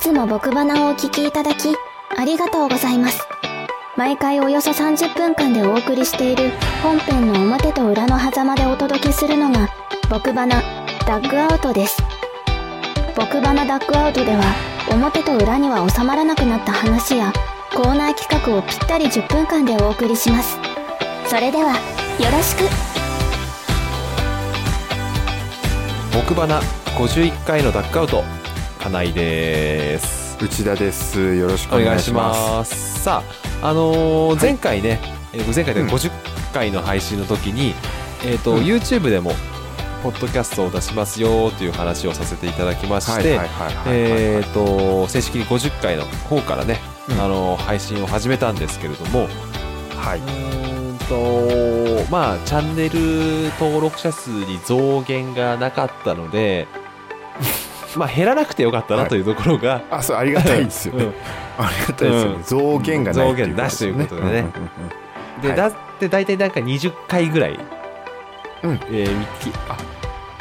つも僕花をお聞きいただき、ありがとうございます。毎回およそ30分間でお送りしている本編の表と裏の狭間でお届けするのが、僕花ダッグアウトです。僕花ダッグアウトでは、表と裏には収まらなくなった話や、コーナー企画をぴったり10分間でお送りします。それでは、よろしく木花51回のダックアウト金井です。内田です。よろしくおお願いします。すさああのーい。前回ね、えー前回でうん。50回の配信の時に、えっ、と、うん。YouTube でもポッドキャストを出しますよという話をさせていただきまして、はいはいはいはいえっ、と正式に50回の方からね、うん。あのー配信を始めたんですけれども、はい。うーんとまあチャンネル登録者数に増減がなかったのでまあ減らなくてよかったなというところが、あそうありがたいですよね、うん。ありがたいですよね、うん。増減がない増減なしということでね。で、はい。だって大体なんか20回ぐらい、うん。えー見き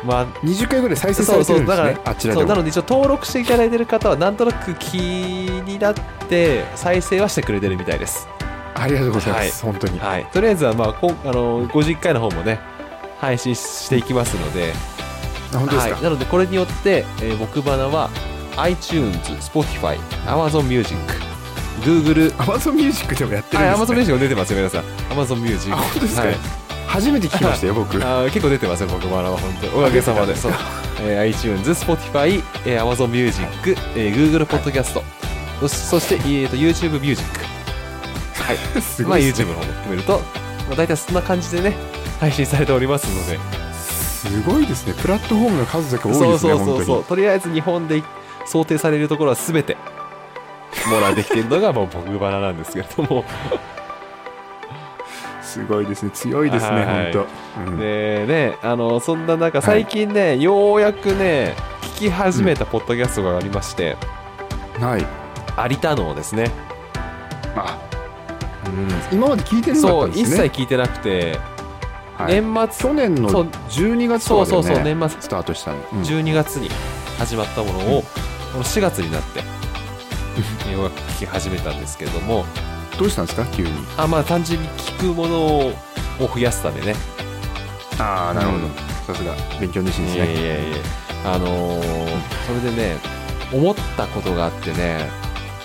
まあ20回ぐらい再生されてるんですね。あちらでも。そうなので一応登録していただいてる方はなんとなく気になって再生はしてくれてるみたいです。ありがとうございます、本当に。はい。とりあえずはまあこんあの50回の方もね配信していきますのではい、なのでこれによって、えー、僕花は iTunes、Spotify、Amazon Music、Google、Amazon Music でもやってはい、るん Amazon ですね Music も出てますよ、皆さん。Amazon Music。あ本当ですか、はい初めて聞きましたよ 僕あー結構出てますよ、僕花は本当に。おかげさまで。そうえー iTunes、Spotify、えー Amazon Music、えー Google Podcast、そしそして、えーと YouTube Music。はい。いですね YouTube の方も含めると、まあ、大体そんな感じでね、配信されておりますので。すごいですね。プラットフォームの数だけ多いそうですねそうそうそう。とりあえず日本で想定されるところは全て網羅できているのが もう僕花なんですけれども。すごいですね。強いですね、はい本当、うん。でね、あのそんな中最近ね、ようやくね聞き始めたポッドキャストがありまして、はい。有田のですね、あ今まで聞いてなかそう一ったんですね。切聞いてなくて、はい年末去年のそう。12月そうそうとかだよねそう年末。スタートした。の、うん。12月に始まったものを、この4月になってようやく聞き始めたんですけれども。どうしたんですか？急に。あまあ単純に聞くものを増やすためね。ああなるほど。さすが。勉強熱心ですね。いやいやいやあのーそれでね思ったことがあってね。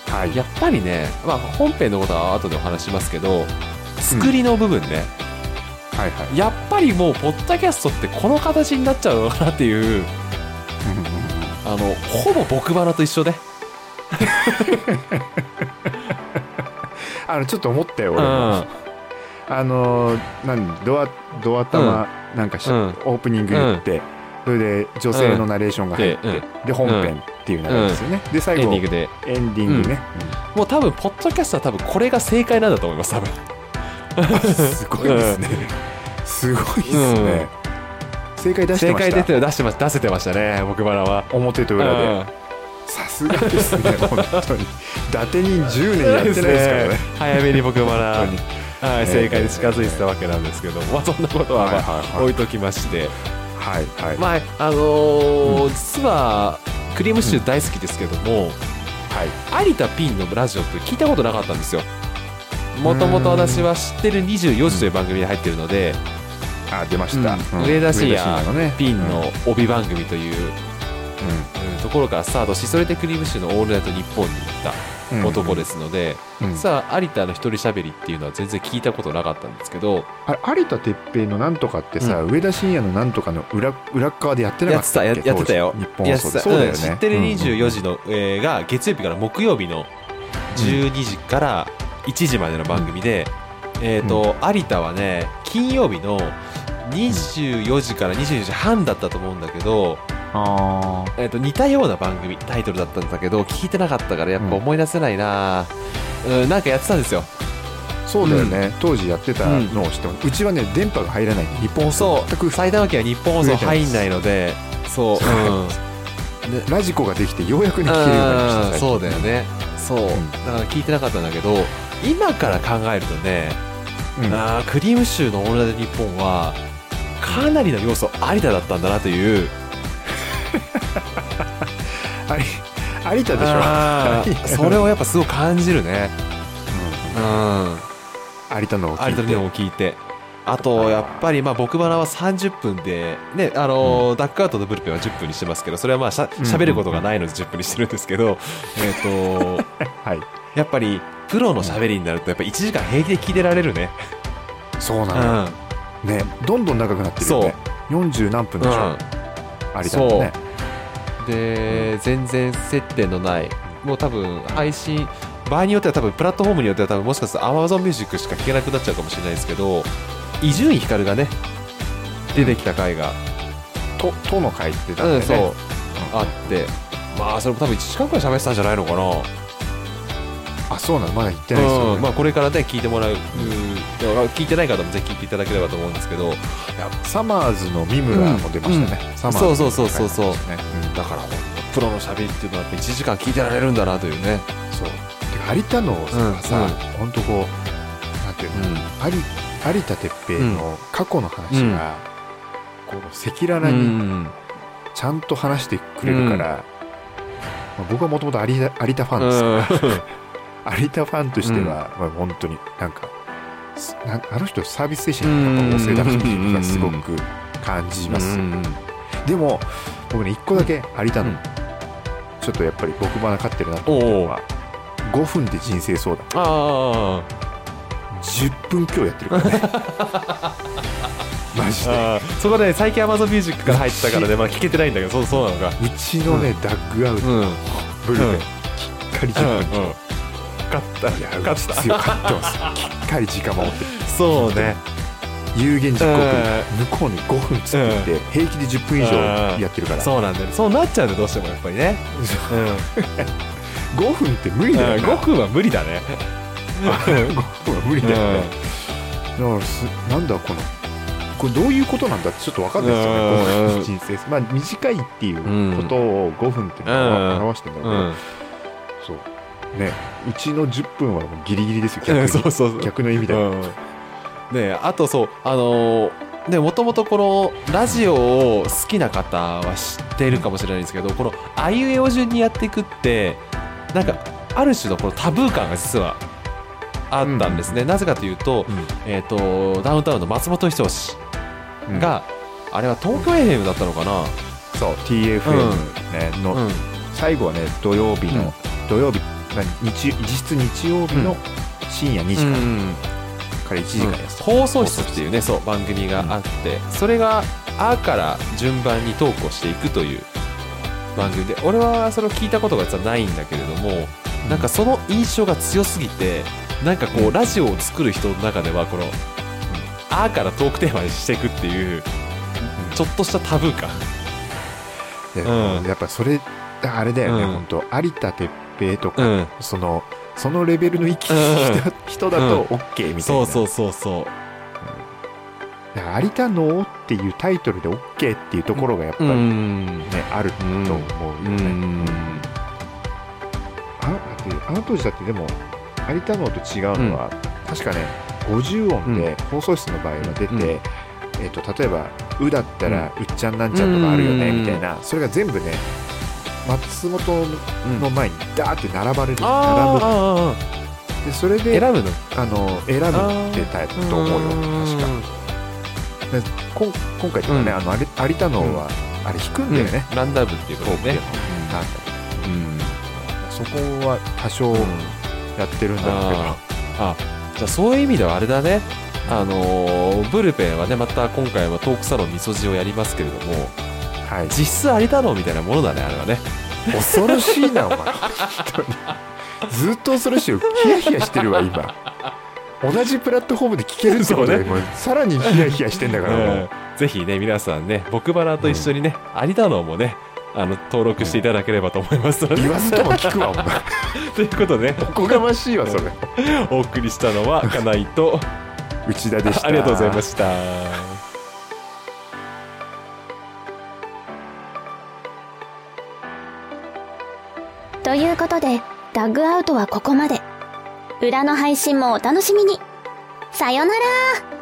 はい。やっぱりね、まあ、本編のことは後でお話しますけど作りの部分ね、はいはい。やっぱりもうポッドキャストってこの形になっちゃうのかなっていう。あのほぼ僕花と一緒で、あのちょっと思ったよ俺も、うん。あのー何ドアドア玉なんかし、うん。オープニング言って、それで女性のナレーションが入って、うん。で本編っていう流れですよね、で最後エンディングで。エンディングね、もう多分ポッドキャストは多分これが正解なんだと思います多分。うんすごいですね、すごいですね、正解出して正ました？解出て出してま出せてましたね僕花は。表と裏で、うん。さすがですね 本当に。伊達人10年やってないですからね。早めに僕花本当に。はい、正解に近づいてたわけなんですけど、まあそんなことはまあはいはいはい。置いときまして、はいはい、まああのーうん。実はクリームシチュー大好きですけども、はい。有田ピンのラジオって聞いたことなかったんですよもともと私は知ってる24時という番組に入ってるので、あ出ました、うん。上田晋也のね。ピンの帯番組という、ううん。ところからスタートしそれでクリームシチューの「オールナイトニッポン」に行ったんうん。男ですので、うん。さあ有田の一人喋りっていうのは全然聞いたことなかったんですけどあれ有田哲平のなんとかってさ、上田晋也のなんとかの裏裏っ側でやってなかやったっけ？たややってたよ。日本放送で。そうだよ知ってるうん。24時の、えーが月曜日から木曜日の12時から1時までの番組で、えっ、と、有田はね金曜日の24時から24時半だったと思うんだけど、あえー、と似たような番組タイトルだったんだけど聞いてなかったからやっぱ思い出せないな、うん、なんかやってたんですよ。あそうだよね、当時やってたのを知ってます、うちはね電波が入らない。日本放送。全く埼玉県は日本放送入んないのでそう、うん、ラジコができてようやくね聞けるようになりましたそうだよね。そう、ん。だから聞いてなかったんだけど今から考えるとね、うん。あークリームシチューの「オールナイトニッポン」はかなりの要素有田だったんだなという。有田でしょ。それをやっぱすごい感じるね。うん。うん。有田のを聞いて。あとやっぱりまあ僕バナは30分でねあのーダックアウトとブルペンは10分にしてますけどそれはまあしゃ喋ることがないので10分にしてるんですけどえっと はいやっぱりプロの喋りになるとやっぱ1時間平気で聞いてられるね。そうなうん。ねどんどん長くなってるよね。40何分でしょ。うん。有田のね。で全然接点のない。もう多分配信場合によっては多分プラットフォームによっては多分もしかすると Amazon Music しか聴けなくなっちゃうかもしれないですけど伊集院光がね出てきた回が、ととの会ってたんだよね。うんそう。あって。まあそれも多分1時間くらい喋ってたんじゃないのかなあそうなの。まだ言ってないですよね。うん。まあ、これからね聞いてもらう、うん聞いてない方もぜひ聞いていただければと思うんですけど。サマーズの三村も出ましたね、サマーズのそうそうそうそうそう。ん。だから本当プロの喋りっていうのはやっぱ1時間聞いてられるんだなというね、そう。有田のうん。さ、うん。ほんとこうなんていうの、有有田哲平の過去の話うん。が、こう赤裸々うにんちゃんと話してくれるから、まあ僕はもともと有田有田ファンですから、有田ファンとしては、まあ、本当になんかすなあの人サービス精神がやっぱ旺盛だなっていうのがすごく感じます、うんでも僕ね一個だけ有田の、うん。ちょっとやっぱり僕ばな勝ってるなと思ったのは5分で人生相談。あ10分今日やってるからね。マジで。そこで最近 Amazon Music から入ってたからね、まあ、聞けてないんだけどそうそうなのか。うちのね、ダッグアウト。うん。うんブルペン、うん。きっかり10分、勝った。いや勝った。強かってますきっかり時間守って。そうね。有言実行うん。向こうに5分つってて、平気で10分以上やってるから、そうなんだそうなっちゃうんだよどうしてもやっぱりね、うん、5分って無理だよな。5分は無理だね。5分は無理だよね、だからすなんだこのこれどういうことなんだってちょっと分かんないですよね、うん。5分の人生。まあ短いっていうことを5分っていうのは表してるんだけど、うん。そうねうちの10分はもうギリギリですよ 逆に。そうそう逆の意味で、うん。ねあとそうあのーねもともとこのラジオを好きな方は知っているかもしれないんですけどこのあいうえお順にやっていくってなんかある種のこのタブー感が実はあったんですね、なぜかというと,、うん。えー、とダウンタウンの松本人志うん。が、あれは東京 FM だったのかな、そう TFM、ねの、うん。最後はね土曜日の、うん。土曜日な日実質日曜日の深夜2時から,、うん。から1時間やってた、放送室っていうねそう番組があって、それが「あ」から順番に投稿していくという番組で。俺はそれを聞いたことが実はないんだけれどもなんかその印象が強すぎてなんかこう、うん。ラジオを作る人の中ではこの「あ」からトークテーマにしていくっていうちょっとしたタブー感。でうん。やっぱそれあれだよね、うん。本当。有田哲平とか、うん。そのそのレベルの生きうん。人だと OK みたいな、そうそうそうそう。だから有田能っていうタイトルで OK っていうところがやっぱりね、ん。あると思うようね、ん。ああの当時だってでも有田能と違うのは、確かね50音で放送室の場合は出て、うん。えー、と例えば「う」だったら「うっちゃんなんちゃん」とかあるよね、うん。みたいな。それが全部ね松本の前にダーって並ばれる、あーあ並ぶでそれでー選ぶの？あの選ぶってたと思うよ確か。でこん今回とかね、うん。あの有有田能は、あれ弾くんだよね、ランダムっていうことね。うん。そこは多少やってるんだけど、あじゃあそういう意味ではあれだね。あのーブルペンはねまた今回はトークサロンみそじをやりますけれどもはい、実質有田のみたいなものだねあれはね。恐ろしいなお前。ずっと恐ろしいよ。ヒヤヒヤしてるわ今。同じプラットフォームで聞けるってことで、ねさらにヒヤヒヤしてんだからもう、うんぜひね皆さんね僕バラと一緒にね、有田のもねあの登録していただければと思いますので、言わずとも聞くわお前。ということでね。おこがましいわそれ。お送りしたのは金井と内田でした。ありがとうございましたということで、ダッグアウトはここまで。裏の配信もお楽しみに。さよなら